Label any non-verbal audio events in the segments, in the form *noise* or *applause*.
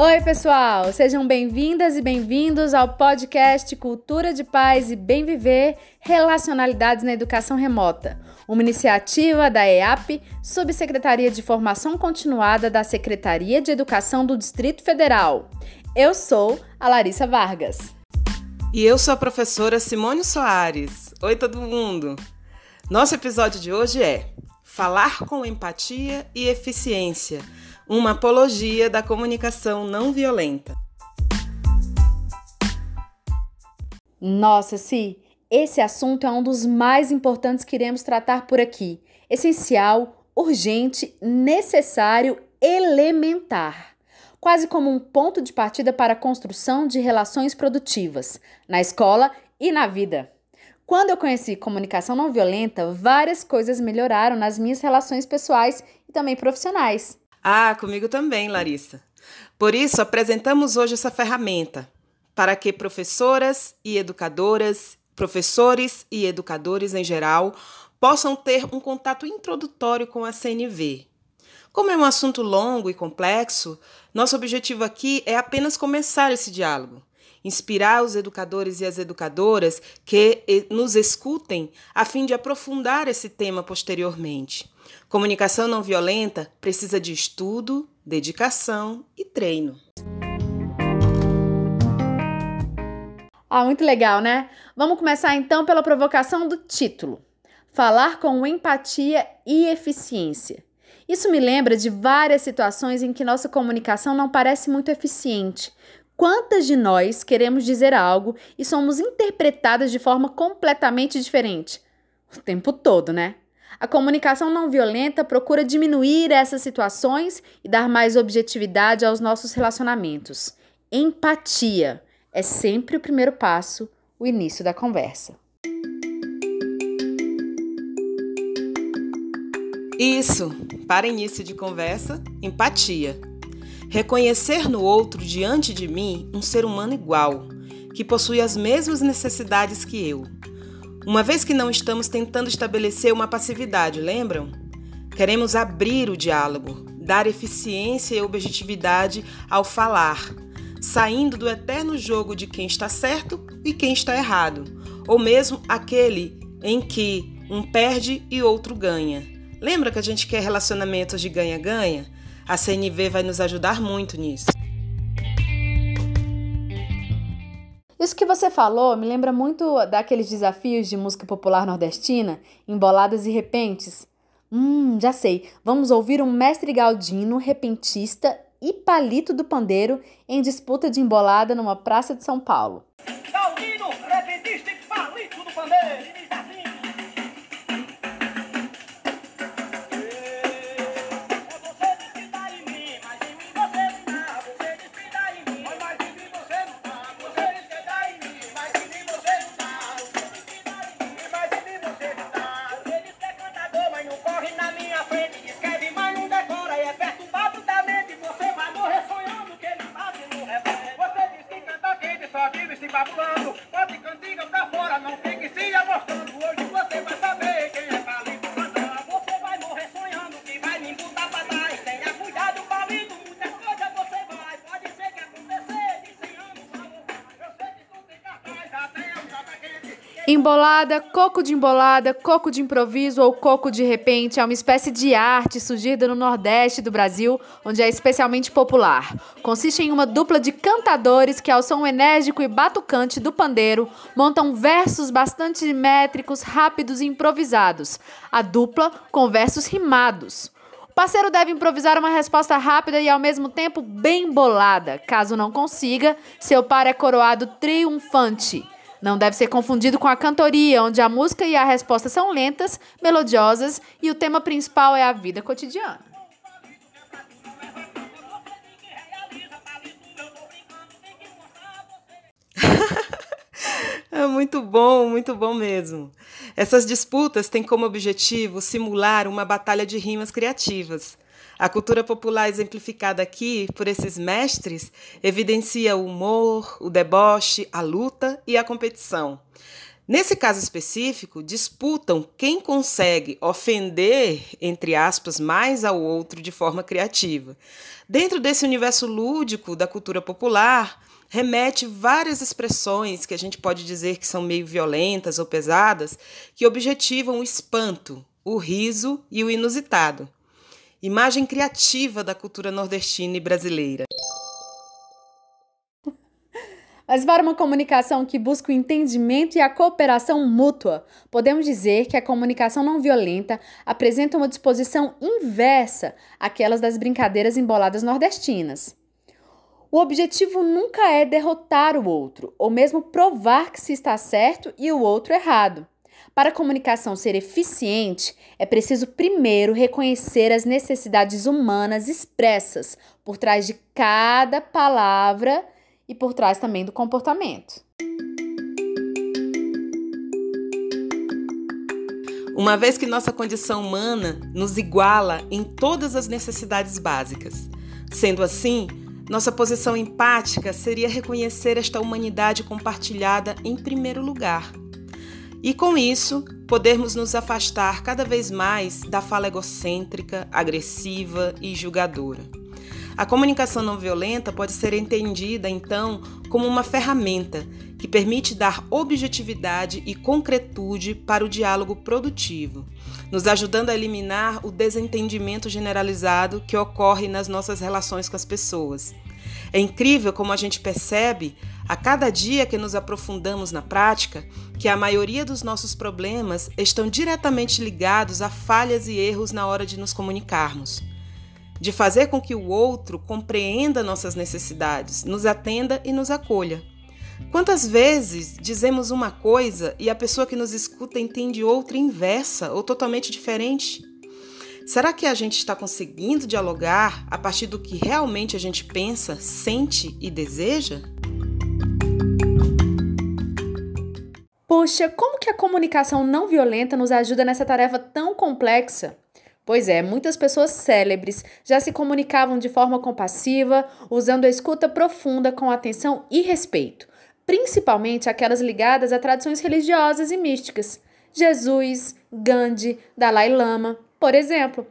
Oi, pessoal! Sejam bem-vindas e bem-vindos ao podcast Cultura de Paz e Bem Viver Relacionalidades na Educação Remota, uma iniciativa da EAP, Subsecretaria de Formação Continuada da Secretaria de Educação do Distrito Federal. Eu sou a Larissa Vargas. E eu sou a professora Simone Soares. Oi, todo mundo! Nosso episódio de hoje é Falar com empatia e eficiência uma apologia da comunicação não violenta. Nossa, Si, esse assunto é um dos mais importantes que iremos tratar por aqui. Essencial, urgente, necessário, elementar. Quase como um ponto de partida para a construção de relações produtivas, na escola e na vida. Quando eu conheci comunicação não violenta, várias coisas melhoraram nas minhas relações pessoais e também profissionais. Ah, comigo também, Larissa. Por isso, apresentamos hoje essa ferramenta para que professoras e educadoras, professores e educadores em geral, possam ter um contato introdutório com a CNV. Como é um assunto longo e complexo, nosso objetivo aqui é apenas começar esse diálogo, inspirar os educadores e as educadoras que nos escutem a fim de aprofundar esse tema posteriormente. Comunicação não violenta precisa de estudo, dedicação e treino. Ah, muito legal, né? Vamos começar então pela provocação do título: Falar com empatia e eficiência. Isso me lembra de várias situações em que nossa comunicação não parece muito eficiente. Quantas de nós queremos dizer algo e somos interpretadas de forma completamente diferente? O tempo todo, né? A comunicação não violenta procura diminuir essas situações e dar mais objetividade aos nossos relacionamentos. Empatia é sempre o primeiro passo, o início da conversa. Isso, para início de conversa, empatia. Reconhecer no outro diante de mim um ser humano igual, que possui as mesmas necessidades que eu uma vez que não estamos tentando estabelecer uma passividade, lembram? Queremos abrir o diálogo, dar eficiência e objetividade ao falar, saindo do eterno jogo de quem está certo e quem está errado, ou mesmo aquele em que um perde e outro ganha. Lembra que a gente quer relacionamentos de ganha-ganha? A CNV vai nos ajudar muito nisso. Isso que você falou me lembra muito daqueles desafios de música popular nordestina, emboladas e repentes. Hum, já sei. Vamos ouvir um mestre galdino, repentista e palito do pandeiro em disputa de embolada numa praça de São Paulo. Embolada, coco de embolada, coco de improviso ou coco de repente é uma espécie de arte surgida no Nordeste do Brasil, onde é especialmente popular. Consiste em uma dupla de cantadores que, ao som enérgico e batucante do pandeiro, montam versos bastante métricos, rápidos e improvisados. A dupla com versos rimados. O parceiro deve improvisar uma resposta rápida e ao mesmo tempo bem bolada. Caso não consiga, seu par é coroado triunfante. Não deve ser confundido com a cantoria, onde a música e a resposta são lentas, melodiosas e o tema principal é a vida cotidiana. *laughs* É muito bom, muito bom mesmo. Essas disputas têm como objetivo simular uma batalha de rimas criativas. A cultura popular exemplificada aqui por esses mestres evidencia o humor, o deboche, a luta e a competição. Nesse caso específico, disputam quem consegue ofender, entre aspas, mais ao outro de forma criativa. Dentro desse universo lúdico da cultura popular, remete várias expressões que a gente pode dizer que são meio violentas ou pesadas, que objetivam o espanto, o riso e o inusitado. Imagem criativa da cultura nordestina e brasileira. Mas para uma comunicação que busca o entendimento e a cooperação mútua, podemos dizer que a comunicação não violenta apresenta uma disposição inversa àquelas das brincadeiras emboladas nordestinas. O objetivo nunca é derrotar o outro, ou mesmo provar que se está certo e o outro errado. Para a comunicação ser eficiente, é preciso primeiro reconhecer as necessidades humanas expressas por trás de cada palavra e por trás também do comportamento. Uma vez que nossa condição humana nos iguala em todas as necessidades básicas. Sendo assim, nossa posição empática seria reconhecer esta humanidade compartilhada em primeiro lugar. E com isso, podermos nos afastar cada vez mais da fala egocêntrica, agressiva e julgadora. A comunicação não violenta pode ser entendida, então, como uma ferramenta que permite dar objetividade e concretude para o diálogo produtivo, nos ajudando a eliminar o desentendimento generalizado que ocorre nas nossas relações com as pessoas. É incrível como a gente percebe, a cada dia que nos aprofundamos na prática, que a maioria dos nossos problemas estão diretamente ligados a falhas e erros na hora de nos comunicarmos de fazer com que o outro compreenda nossas necessidades, nos atenda e nos acolha. Quantas vezes dizemos uma coisa e a pessoa que nos escuta entende outra inversa ou totalmente diferente? Será que a gente está conseguindo dialogar a partir do que realmente a gente pensa, sente e deseja? Puxa, como que a comunicação não violenta nos ajuda nessa tarefa tão complexa? Pois é, muitas pessoas célebres já se comunicavam de forma compassiva, usando a escuta profunda com atenção e respeito, principalmente aquelas ligadas a tradições religiosas e místicas. Jesus, Gandhi, Dalai Lama, por exemplo.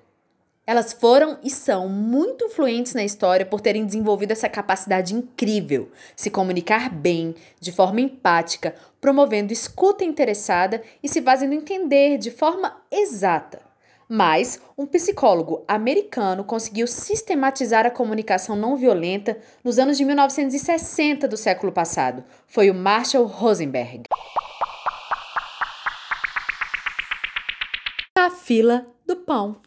Elas foram e são muito influentes na história por terem desenvolvido essa capacidade incrível, se comunicar bem, de forma empática, promovendo escuta interessada e se fazendo entender de forma exata. Mas um psicólogo americano conseguiu sistematizar a comunicação não violenta nos anos de 1960 do século passado. Foi o Marshall Rosenberg. A fila do pão.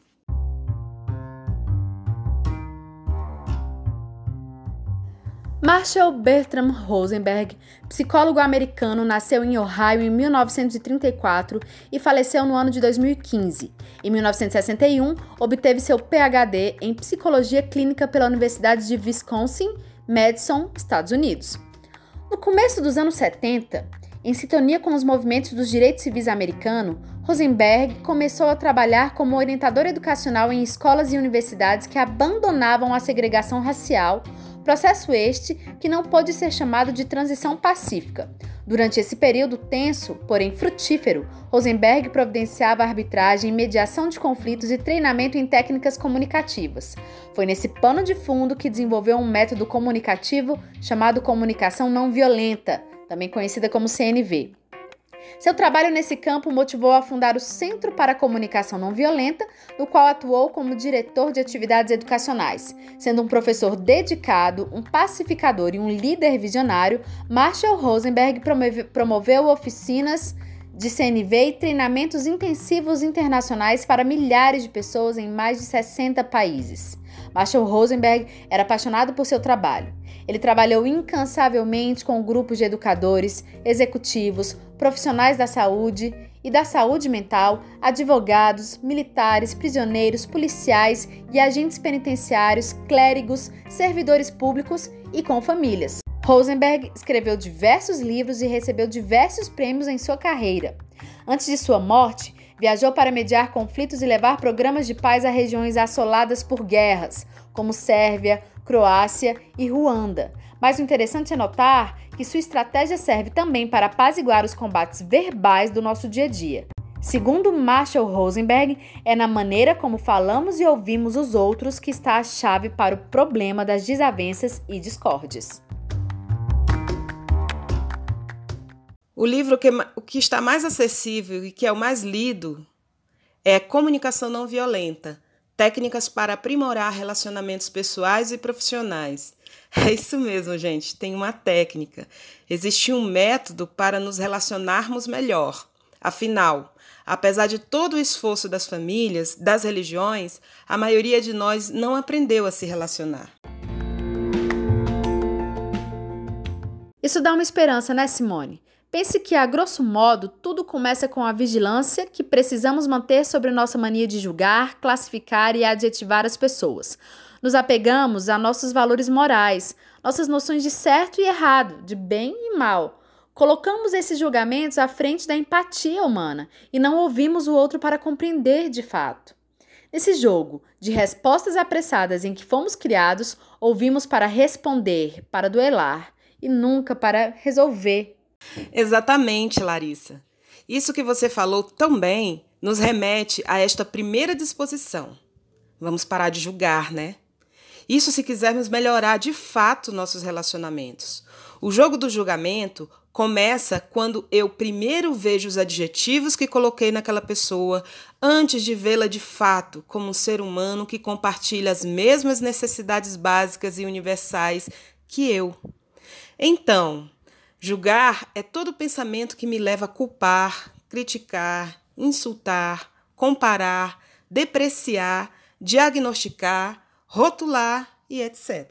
Marshall Bertram Rosenberg, psicólogo americano, nasceu em Ohio em 1934 e faleceu no ano de 2015. Em 1961, obteve seu PhD em psicologia clínica pela Universidade de Wisconsin, Madison, Estados Unidos. No começo dos anos 70, em sintonia com os movimentos dos direitos civis americanos, Rosenberg começou a trabalhar como orientador educacional em escolas e universidades que abandonavam a segregação racial Processo este que não pode ser chamado de transição pacífica. Durante esse período tenso, porém frutífero, Rosenberg providenciava arbitragem, mediação de conflitos e treinamento em técnicas comunicativas. Foi nesse pano de fundo que desenvolveu um método comunicativo chamado comunicação não violenta, também conhecida como CNV. Seu trabalho nesse campo motivou a fundar o Centro para a Comunicação Não Violenta, no qual atuou como diretor de atividades educacionais. Sendo um professor dedicado, um pacificador e um líder visionário, Marshall Rosenberg promoveu oficinas de CNV e treinamentos intensivos internacionais para milhares de pessoas em mais de 60 países. Marshall Rosenberg era apaixonado por seu trabalho. Ele trabalhou incansavelmente com grupos de educadores, executivos, profissionais da saúde e da saúde mental, advogados, militares, prisioneiros, policiais e agentes penitenciários, clérigos, servidores públicos e com famílias. Rosenberg escreveu diversos livros e recebeu diversos prêmios em sua carreira. Antes de sua morte, viajou para mediar conflitos e levar programas de paz a regiões assoladas por guerras, como Sérvia, Croácia e Ruanda. Mas o interessante é notar que sua estratégia serve também para apaziguar os combates verbais do nosso dia a dia. Segundo Marshall Rosenberg, é na maneira como falamos e ouvimos os outros que está a chave para o problema das desavenças e discórdias. O livro que, o que está mais acessível e que é o mais lido é Comunicação Não Violenta Técnicas para Aprimorar Relacionamentos Pessoais e Profissionais. *laughs* É isso mesmo, gente, tem uma técnica. Existe um método para nos relacionarmos melhor. Afinal, apesar de todo o esforço das famílias, das religiões, a maioria de nós não aprendeu a se relacionar. Isso dá uma esperança, né, Simone? Pense que, a grosso modo, tudo começa com a vigilância que precisamos manter sobre nossa mania de julgar, classificar e adjetivar as pessoas. Nos apegamos a nossos valores morais, nossas noções de certo e errado, de bem e mal. Colocamos esses julgamentos à frente da empatia humana e não ouvimos o outro para compreender de fato. Nesse jogo de respostas apressadas em que fomos criados, ouvimos para responder, para duelar e nunca para resolver Exatamente, Larissa. Isso que você falou também nos remete a esta primeira disposição. Vamos parar de julgar, né? Isso se quisermos melhorar de fato nossos relacionamentos. O jogo do julgamento começa quando eu primeiro vejo os adjetivos que coloquei naquela pessoa antes de vê-la de fato como um ser humano que compartilha as mesmas necessidades básicas e universais que eu. Então, Julgar é todo pensamento que me leva a culpar, criticar, insultar, comparar, depreciar, diagnosticar, rotular e etc.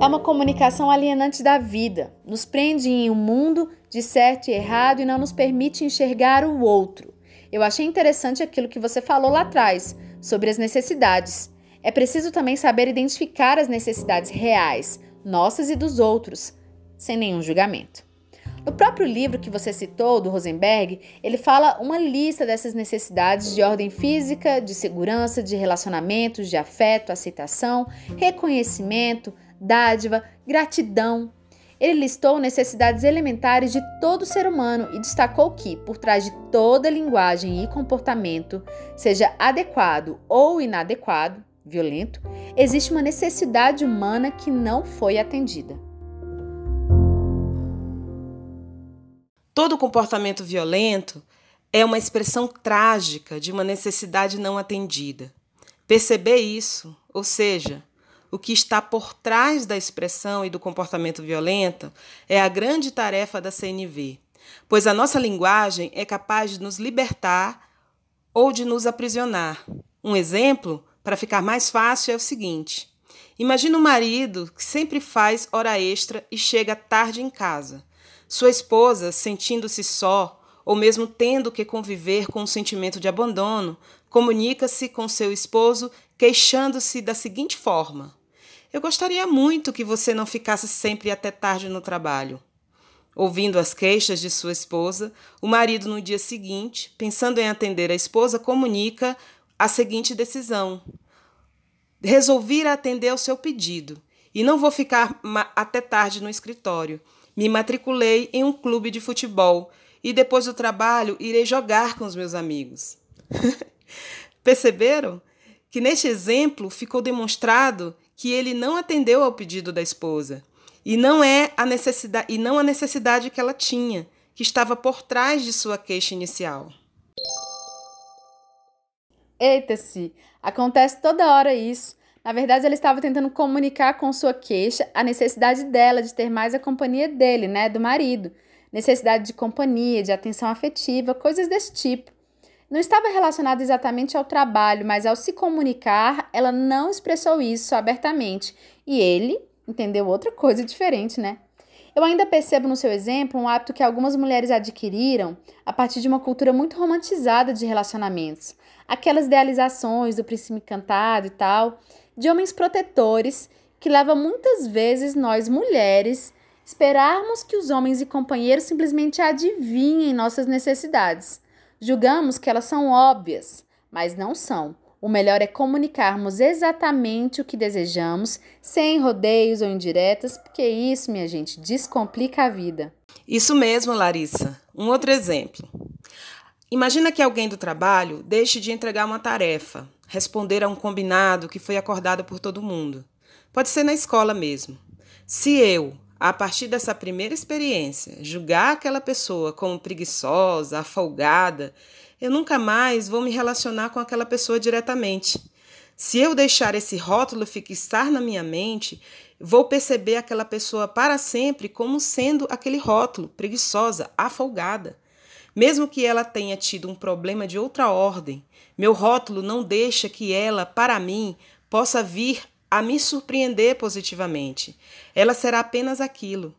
É uma comunicação alienante da vida, nos prende em um mundo de certo e errado e não nos permite enxergar o outro. Eu achei interessante aquilo que você falou lá atrás, sobre as necessidades. É preciso também saber identificar as necessidades reais, nossas e dos outros, sem nenhum julgamento. No próprio livro que você citou, do Rosenberg, ele fala uma lista dessas necessidades de ordem física, de segurança, de relacionamentos, de afeto, aceitação, reconhecimento, dádiva, gratidão. Ele listou necessidades elementares de todo ser humano e destacou que, por trás de toda linguagem e comportamento, seja adequado ou inadequado, violento, existe uma necessidade humana que não foi atendida. Todo comportamento violento é uma expressão trágica de uma necessidade não atendida. Perceber isso, ou seja, o que está por trás da expressão e do comportamento violento, é a grande tarefa da CNV, pois a nossa linguagem é capaz de nos libertar ou de nos aprisionar. Um exemplo para ficar mais fácil é o seguinte: imagina um marido que sempre faz hora extra e chega tarde em casa. Sua esposa, sentindo-se só, ou mesmo tendo que conviver com um sentimento de abandono, comunica-se com seu esposo queixando-se da seguinte forma: Eu gostaria muito que você não ficasse sempre até tarde no trabalho. Ouvindo as queixas de sua esposa, o marido, no dia seguinte, pensando em atender a esposa, comunica a seguinte decisão: resolvi atender ao seu pedido e não vou ficar até tarde no escritório. Me matriculei em um clube de futebol e depois do trabalho irei jogar com os meus amigos. *laughs* Perceberam que neste exemplo ficou demonstrado que ele não atendeu ao pedido da esposa e não é a necessidade e não a necessidade que ela tinha, que estava por trás de sua queixa inicial. Eita-se, acontece toda hora isso. Na verdade, ele estava tentando comunicar com sua queixa a necessidade dela de ter mais a companhia dele, né, do marido. Necessidade de companhia, de atenção afetiva, coisas desse tipo. Não estava relacionado exatamente ao trabalho, mas ao se comunicar, ela não expressou isso abertamente. E ele entendeu outra coisa diferente, né? Eu ainda percebo no seu exemplo um hábito que algumas mulheres adquiriram a partir de uma cultura muito romantizada de relacionamentos. Aquelas idealizações do príncipe encantado e tal, de homens protetores, que leva muitas vezes nós mulheres esperarmos que os homens e companheiros simplesmente adivinhem nossas necessidades. Julgamos que elas são óbvias, mas não são. O melhor é comunicarmos exatamente o que desejamos, sem rodeios ou indiretas, porque isso, minha gente, descomplica a vida. Isso mesmo, Larissa. Um outro exemplo. Imagina que alguém do trabalho deixe de entregar uma tarefa, responder a um combinado que foi acordado por todo mundo. Pode ser na escola mesmo. Se eu, a partir dessa primeira experiência, julgar aquela pessoa como preguiçosa, afogada, eu nunca mais vou me relacionar com aquela pessoa diretamente. Se eu deixar esse rótulo fixar na minha mente, vou perceber aquela pessoa para sempre como sendo aquele rótulo, preguiçosa, afogada. Mesmo que ela tenha tido um problema de outra ordem, meu rótulo não deixa que ela, para mim, possa vir a me surpreender positivamente. Ela será apenas aquilo.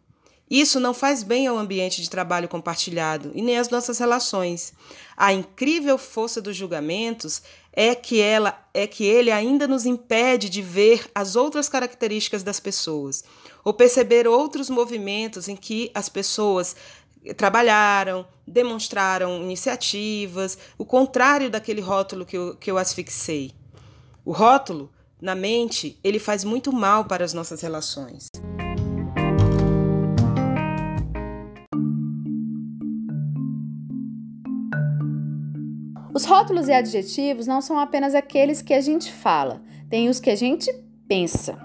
Isso não faz bem ao ambiente de trabalho compartilhado e nem às nossas relações. A incrível força dos julgamentos é que ela é que ele ainda nos impede de ver as outras características das pessoas ou perceber outros movimentos em que as pessoas trabalharam, demonstraram iniciativas, o contrário daquele rótulo que eu, que eu asfixei. O rótulo, na mente, ele faz muito mal para as nossas relações. Os rótulos e adjetivos não são apenas aqueles que a gente fala, tem os que a gente pensa.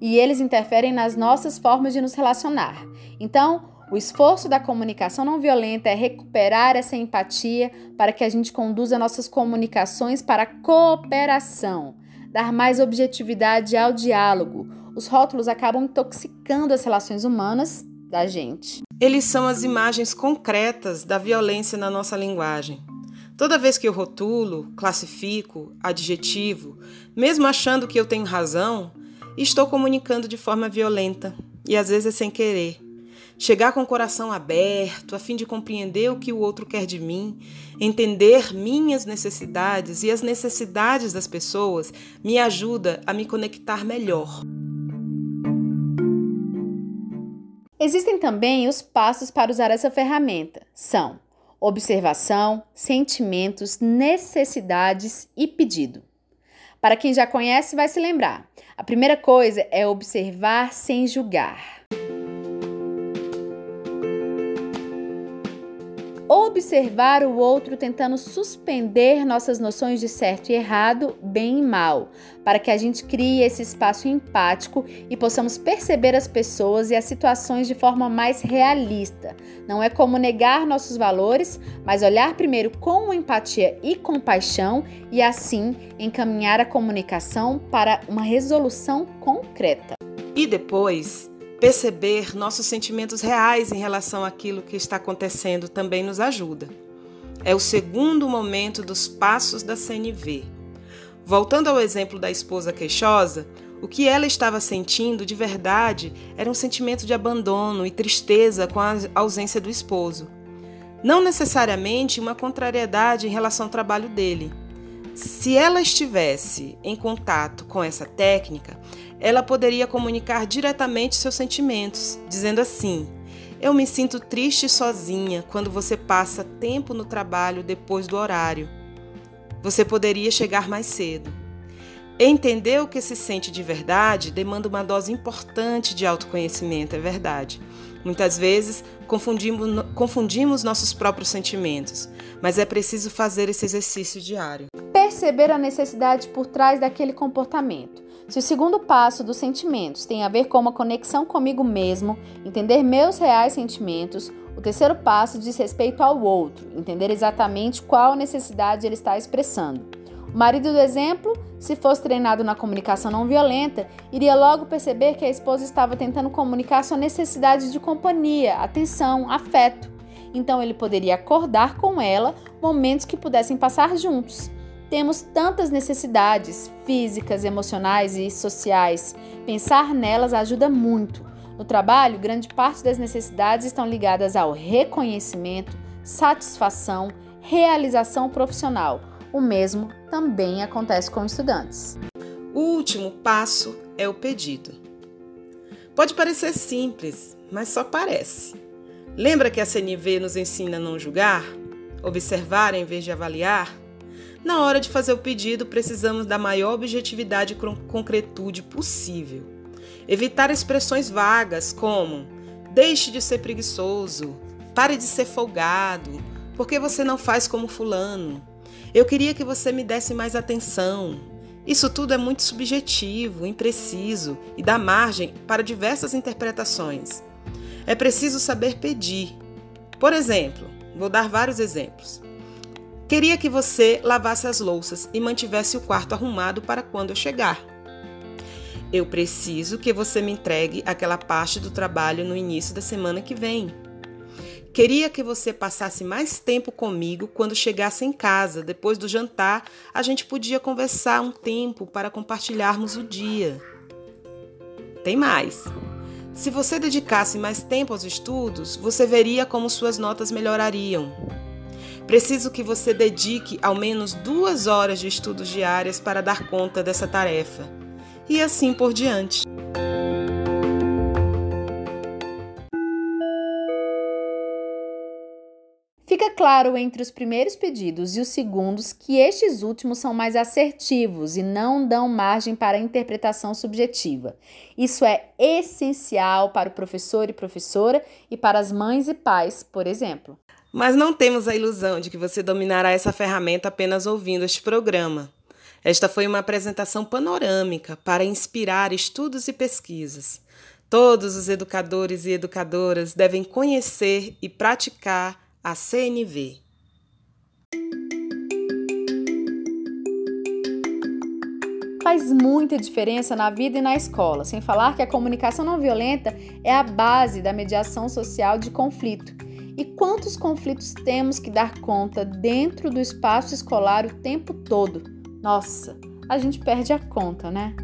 E eles interferem nas nossas formas de nos relacionar. Então, o esforço da comunicação não violenta é recuperar essa empatia para que a gente conduza nossas comunicações para cooperação, dar mais objetividade ao diálogo. Os rótulos acabam intoxicando as relações humanas da gente. Eles são as imagens concretas da violência na nossa linguagem. Toda vez que eu rotulo, classifico, adjetivo, mesmo achando que eu tenho razão, estou comunicando de forma violenta e às vezes é sem querer. Chegar com o coração aberto, a fim de compreender o que o outro quer de mim, entender minhas necessidades e as necessidades das pessoas, me ajuda a me conectar melhor. Existem também os passos para usar essa ferramenta. São observação, sentimentos, necessidades e pedido. Para quem já conhece, vai se lembrar. A primeira coisa é observar sem julgar. Observar o outro tentando suspender nossas noções de certo e errado, bem e mal, para que a gente crie esse espaço empático e possamos perceber as pessoas e as situações de forma mais realista. Não é como negar nossos valores, mas olhar primeiro com empatia e compaixão e assim encaminhar a comunicação para uma resolução concreta. E depois, Perceber nossos sentimentos reais em relação àquilo que está acontecendo também nos ajuda. É o segundo momento dos passos da CNV. Voltando ao exemplo da esposa queixosa, o que ela estava sentindo de verdade era um sentimento de abandono e tristeza com a ausência do esposo. Não necessariamente uma contrariedade em relação ao trabalho dele. Se ela estivesse em contato com essa técnica, ela poderia comunicar diretamente seus sentimentos, dizendo assim: Eu me sinto triste sozinha quando você passa tempo no trabalho depois do horário. Você poderia chegar mais cedo. Entender o que se sente de verdade demanda uma dose importante de autoconhecimento, é verdade. Muitas vezes confundimos, confundimos nossos próprios sentimentos, mas é preciso fazer esse exercício diário. Perceber a necessidade por trás daquele comportamento. Se o segundo passo dos sentimentos tem a ver com uma conexão comigo mesmo, entender meus reais sentimentos, o terceiro passo diz respeito ao outro, entender exatamente qual necessidade ele está expressando. O marido do exemplo, se fosse treinado na comunicação não violenta, iria logo perceber que a esposa estava tentando comunicar sua necessidade de companhia, atenção, afeto. Então ele poderia acordar com ela momentos que pudessem passar juntos. Temos tantas necessidades físicas, emocionais e sociais. Pensar nelas ajuda muito. No trabalho, grande parte das necessidades estão ligadas ao reconhecimento, satisfação, realização profissional. O mesmo também acontece com estudantes. O último passo é o pedido. Pode parecer simples, mas só parece. Lembra que a CNV nos ensina a não julgar? Observar em vez de avaliar? Na hora de fazer o pedido, precisamos da maior objetividade e concretude possível. Evitar expressões vagas como deixe de ser preguiçoso, pare de ser folgado, porque você não faz como fulano. Eu queria que você me desse mais atenção. Isso tudo é muito subjetivo, impreciso e dá margem para diversas interpretações. É preciso saber pedir. Por exemplo, vou dar vários exemplos. Queria que você lavasse as louças e mantivesse o quarto arrumado para quando eu chegar. Eu preciso que você me entregue aquela parte do trabalho no início da semana que vem. Queria que você passasse mais tempo comigo quando chegasse em casa. Depois do jantar, a gente podia conversar um tempo para compartilharmos o dia. Tem mais. Se você dedicasse mais tempo aos estudos, você veria como suas notas melhorariam. Preciso que você dedique ao menos duas horas de estudos diárias para dar conta dessa tarefa. E assim por diante. Fica claro entre os primeiros pedidos e os segundos que estes últimos são mais assertivos e não dão margem para interpretação subjetiva. Isso é essencial para o professor e professora e para as mães e pais, por exemplo. Mas não temos a ilusão de que você dominará essa ferramenta apenas ouvindo este programa. Esta foi uma apresentação panorâmica para inspirar estudos e pesquisas. Todos os educadores e educadoras devem conhecer e praticar a CNV. Faz muita diferença na vida e na escola, sem falar que a comunicação não violenta é a base da mediação social de conflito e quantos conflitos temos que dar conta dentro do espaço escolar o tempo todo? Nossa, a gente perde a conta, né?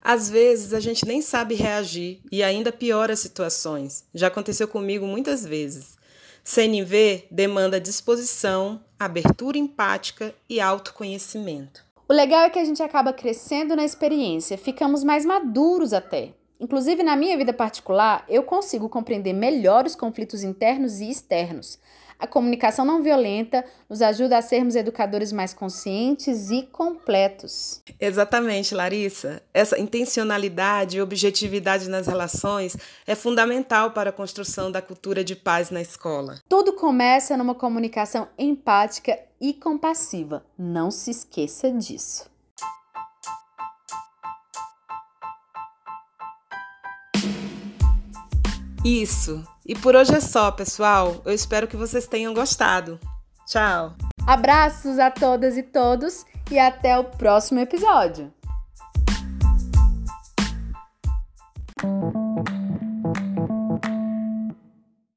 Às vezes a gente nem sabe reagir e ainda piora as situações. Já aconteceu comigo muitas vezes. CNV demanda disposição, abertura empática e autoconhecimento. O legal é que a gente acaba crescendo na experiência, ficamos mais maduros até. Inclusive, na minha vida particular, eu consigo compreender melhor os conflitos internos e externos. A comunicação não violenta nos ajuda a sermos educadores mais conscientes e completos. Exatamente, Larissa. Essa intencionalidade e objetividade nas relações é fundamental para a construção da cultura de paz na escola. Tudo começa numa comunicação empática e compassiva. Não se esqueça disso. Isso. E por hoje é só, pessoal. Eu espero que vocês tenham gostado. Tchau. Abraços a todas e todos e até o próximo episódio.